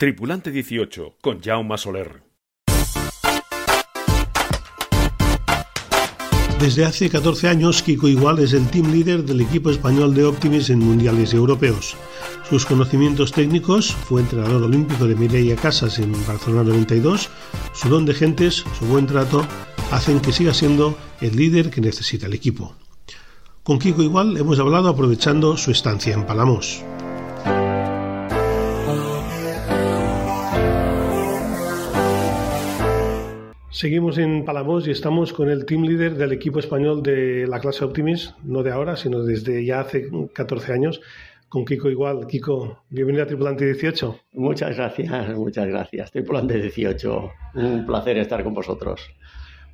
Tripulante 18 con Jaume Soler. Desde hace 14 años, Kiko Igual es el team leader del equipo español de Optimis en mundiales europeos. Sus conocimientos técnicos, fue entrenador olímpico de Mireia Casas en Barcelona 92, su don de gentes, su buen trato, hacen que siga siendo el líder que necesita el equipo. Con Kiko Igual hemos hablado aprovechando su estancia en Palamos. Seguimos en Palamos y estamos con el team leader del equipo español de la clase Optimis, no de ahora, sino desde ya hace 14 años, con Kiko igual. Kiko, bienvenido a Tripulante 18. Muchas gracias, muchas gracias. Tripulante 18, un placer estar con vosotros.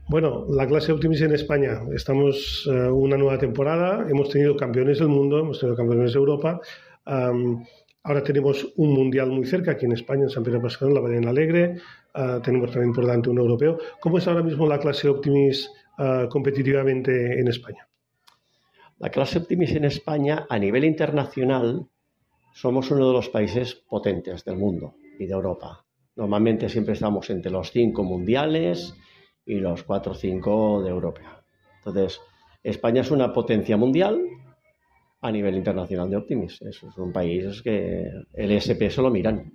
Bueno, la clase Optimis en España. Estamos uh, una nueva temporada, hemos tenido campeones del mundo, hemos tenido campeones de Europa. Um, Ahora tenemos un mundial muy cerca aquí en España, en San Pedro Pascal, la Ballena Alegre. Uh, tenemos también por delante un europeo. ¿Cómo es ahora mismo la clase Optimis uh, competitivamente en España? La clase Optimis en España, a nivel internacional, somos uno de los países potentes del mundo y de Europa. Normalmente siempre estamos entre los cinco mundiales y los cuatro o cinco de Europa. Entonces, España es una potencia mundial a nivel internacional de Optimis. Es un país que el SP se lo miran.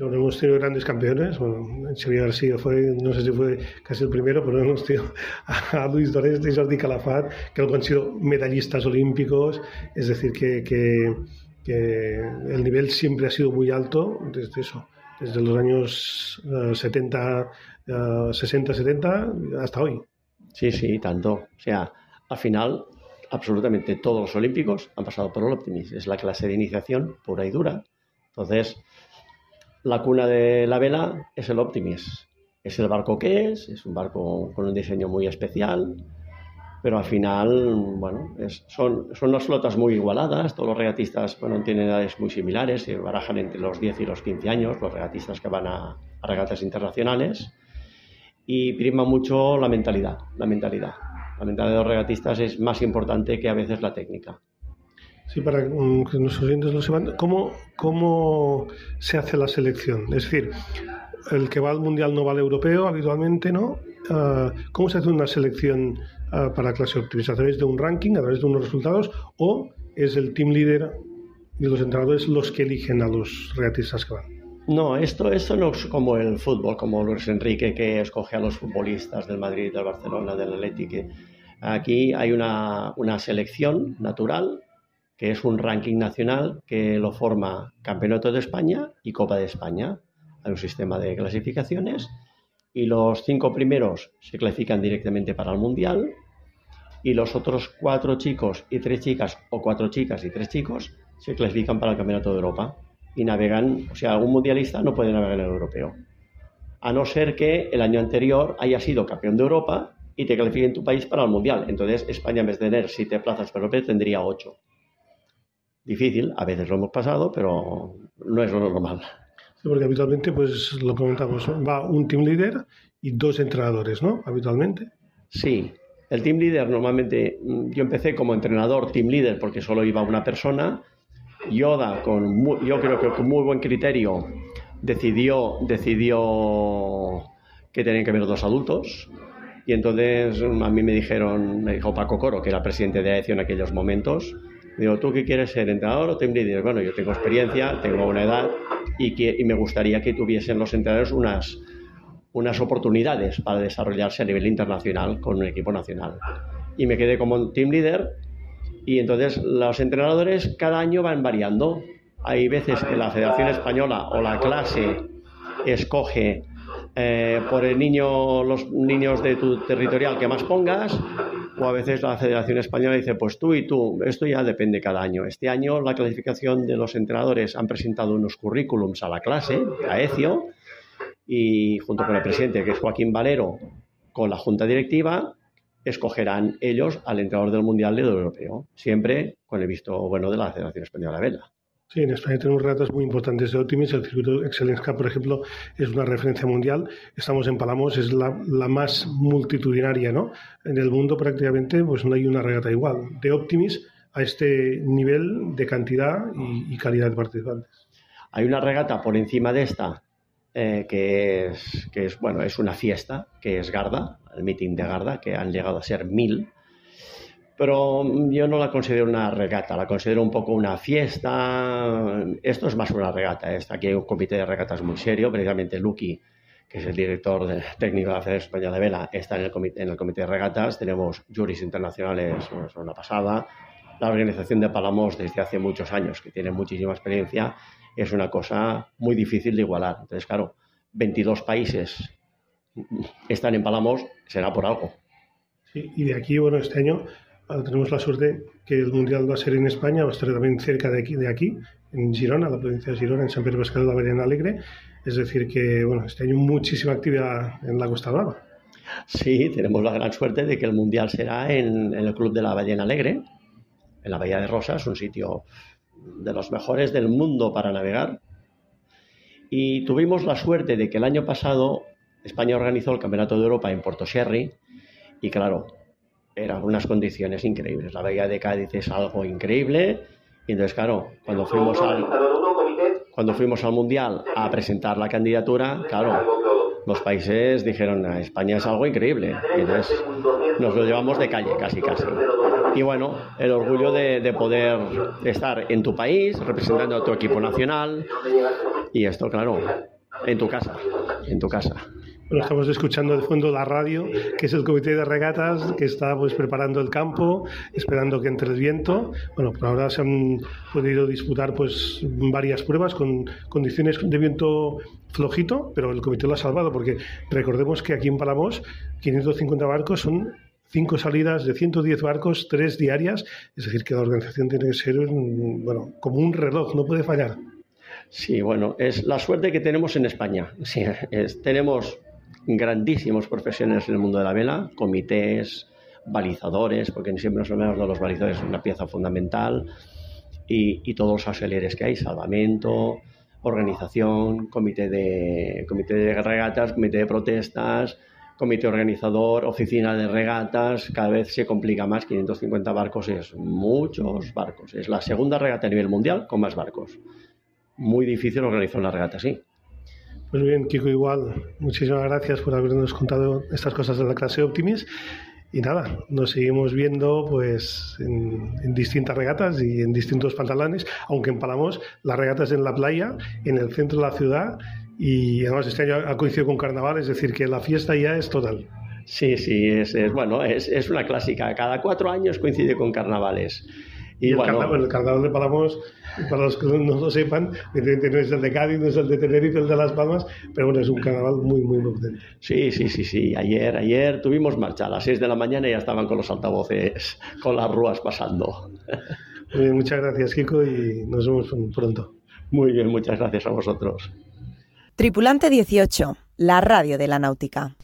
Hemos tenido grandes campeones. Bueno, Xavier García fue, no sé si fue casi el primero, pero hemos tenido a Luis Doreste y Jordi Calafat, que han sido medallistas olímpicos. Es decir, que, que, que, el nivel siempre ha sido muy alto desde eso, desde los años uh, 70, uh, 60, 70 hasta hoy. Sí, sí, tanto. O sea, al final absolutamente todos los olímpicos han pasado por el Optimis. Es la clase de iniciación pura y dura. Entonces, la cuna de la vela es el Optimis. Es el barco que es, es un barco con un diseño muy especial, pero al final, bueno, son, son unas flotas muy igualadas, todos los regatistas tienen edades muy similares, se barajan entre los 10 y los 15 años, los regatistas que van a, a regatas internacionales, y prima mucho la mentalidad, la mentalidad la mentalidad de los regatistas es más importante que a veces la técnica. Sí, para que nuestros oyentes lo sepan, ¿cómo, ¿cómo se hace la selección? Es decir, el que va al Mundial no va al Europeo habitualmente, ¿no? Uh, ¿Cómo se hace una selección uh, para clase optimista? ¿A través de un ranking, a través de unos resultados? ¿O es el team leader y los entrenadores los que eligen a los regatistas que van? No, esto, esto no es como el fútbol, como Luis Enrique que escoge a los futbolistas del Madrid, del Barcelona, del Atlético. Aquí hay una, una, selección natural, que es un ranking nacional que lo forma Campeonato de España y Copa de España. Hay un sistema de clasificaciones y los cinco primeros se clasifican directamente para el Mundial y los otros cuatro chicos y tres chicas o cuatro chicas y tres chicos se clasifican para el Campeonato de Europa y navegan, o sea, algún mundialista no puede navegar en el europeo. A no ser que el año anterior haya sido campeón de Europa y te califique en tu país para el mundial. Entonces, España en vez de tener siete plazas para europeo tendría ocho. Difícil, a veces lo hemos pasado, pero no es lo normal. Sí, porque habitualmente, pues lo comentamos, va un team leader y dos entrenadores, ¿no? Habitualmente. Sí, el team leader normalmente, yo empecé como entrenador team leader porque solo iba una persona Yoda, con muy, yo creo que con muy buen criterio, decidió, decidió que tenían que haber dos adultos. Y entonces a mí me dijeron, me dijo Paco Coro, que era presidente de AECIO en aquellos momentos, digo, ¿tú qué quieres ser, entrenador o team leader? Bueno, yo tengo experiencia, tengo una edad y, que, y me gustaría que tuviesen los entrenadores unas, unas oportunidades para desarrollarse a nivel internacional con un equipo nacional. Y me quedé como team leader y entonces los entrenadores cada año van variando. Hay veces que la Federación Española o la clase escoge eh, por el niño, los niños de tu territorial que más pongas, o a veces la Federación Española dice, pues tú y tú, esto ya depende cada año. Este año la clasificación de los entrenadores han presentado unos currículums a la clase, a ECIO, y junto con el presidente, que es Joaquín Valero, con la junta directiva, escogerán ellos al entrenador del Mundial y del Europeo, siempre con el visto bueno de la Federación Española de Vela. Sí, en España tenemos regatas muy importantes de Optimis. El circuito Excellence Cup, por ejemplo, es una referencia mundial. Estamos en Palamos, es la, la, más multitudinaria, ¿no? En el mundo prácticamente pues no hay una regata igual. De Optimis a este nivel de cantidad y, calidad de participantes. Hay una regata por encima de esta eh, que, es, que es, bueno, es una fiesta, que es Garda, el meeting de Garda, que han llegado a ser mil. Pero yo no la considero una regata, la considero un poco una fiesta. Esto es más una regata. Está aquí hay un comité de regatas muy serio, precisamente Lucky, que es el director técnico de la Federación Española de Vela, está en el, comité, en el comité de regatas. Tenemos juris internacionales, es una pasada. La organización de Palamos desde hace muchos años, que tiene muchísima experiencia, es una cosa muy difícil de igualar. Entonces, claro, 22 países están en Palamos, será por algo. Sí, y de aquí, bueno, este año tenemos la suerte que el Mundial va a ser en España, va a estar también cerca de aquí, de aquí en Girona, la provincia de Girona, en San Pedro Pascal de la Verena Alegre. Es decir, que bueno, este año muchísima actividad en la Costa Brava. Sí, tenemos la gran suerte de que el Mundial será en, en el Club de la Ballena Alegre, en la Bahía de Rosas, un sitio de los mejores del mundo para navegar. Y tuvimos la suerte de que el año pasado España organizó el Campeonato de Europa en Puerto Sherry y claro, eran unas condiciones increíbles. La bahía de Cádiz es algo increíble y entonces claro, cuando fuimos al, cuando fuimos al Mundial a presentar la candidatura, claro, los países dijeron, a España es algo increíble. Y entonces nos lo llevamos de calle, casi, casi. Y bueno, el orgullo de, de poder estar en tu país, representando a tu equipo nacional. Y esto, claro, en tu casa, en tu casa. Estamos escuchando de fondo la radio, que es el comité de regatas que está pues preparando el campo, esperando que entre el viento. Bueno, por ahora se han podido disputar pues varias pruebas con condiciones de viento flojito, pero el comité lo ha salvado porque recordemos que aquí en Palamos 550 barcos son cinco salidas de 110 barcos, tres diarias, es decir, que la organización tiene que ser bueno, como un reloj, no puede fallar. Sí, bueno, es la suerte que tenemos en España. Sí, tenemos grandísimos profesionales en el mundo de la vela, comités, balizadores, porque siempre nos olvidamos de los balizadores, es una pieza fundamental, y, todos los auxiliares que hay, salvamento, organización, comité de, comité de regatas, comité de protestas, comité organizador, oficina de regatas, cada vez se complica más, 550 barcos es muchos barcos, es la segunda regata a nivel mundial con más barcos. Muy difícil organizar una regata así. Pues bien, Kiko, igual, muchísimas gracias por habernos contado estas cosas de la clase Optimis. Y nada, nos seguimos viendo pues en, distintas regatas y en distintos pantalones, aunque en Palamos las regatas en la playa, en el centro de la ciudad y además este año ha coincidido con carnaval, es decir, que la fiesta ya es total. Sí, sí, es, es bueno, es, es, una clásica. Cada cuatro años coincide con carnavales. Y, y el, bueno, carnaval, el, carnaval, de Palamos, para los que no lo sepan, evidentemente no es el de Cádiz, no es el de Tenerife, el de Las Palmas, pero bueno, es un carnaval muy, muy, muy potente. Sí, sí, sí, sí. Ayer, ayer tuvimos marcha a las 6 de la mañana y ya estaban con los altavoces, con las rúas pasando. Muy bien, muchas gracias, Kiko, y nos vemos pronto. Muy bien, muchas gracias a vosotros. Tripulante 18, la radio de la náutica.